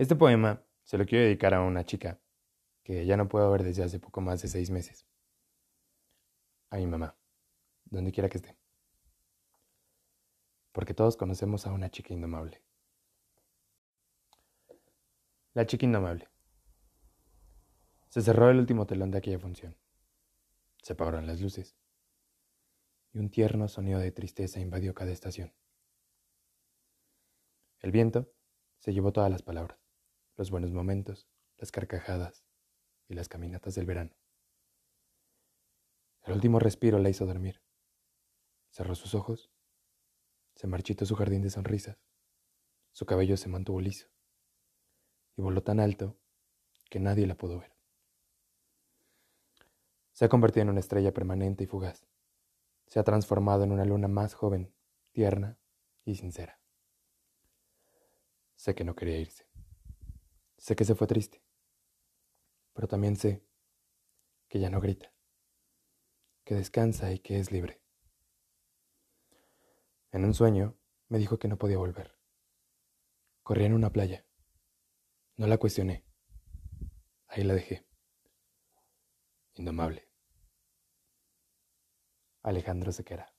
Este poema se lo quiero dedicar a una chica que ya no puedo ver desde hace poco más de seis meses. A mi mamá, donde quiera que esté. Porque todos conocemos a una chica indomable. La chica indomable. Se cerró el último telón de aquella función. Se apagaron las luces. Y un tierno sonido de tristeza invadió cada estación. El viento se llevó todas las palabras, los buenos momentos, las carcajadas y las caminatas del verano. El último respiro la hizo dormir. Cerró sus ojos, se marchitó su jardín de sonrisas, su cabello se mantuvo liso y voló tan alto que nadie la pudo ver. Se ha convertido en una estrella permanente y fugaz. Se ha transformado en una luna más joven, tierna y sincera. Sé que no quería irse. Sé que se fue triste. Pero también sé que ya no grita, que descansa y que es libre. En un sueño me dijo que no podía volver. Corría en una playa. No la cuestioné. Ahí la dejé. Indomable. Alejandro Sequera.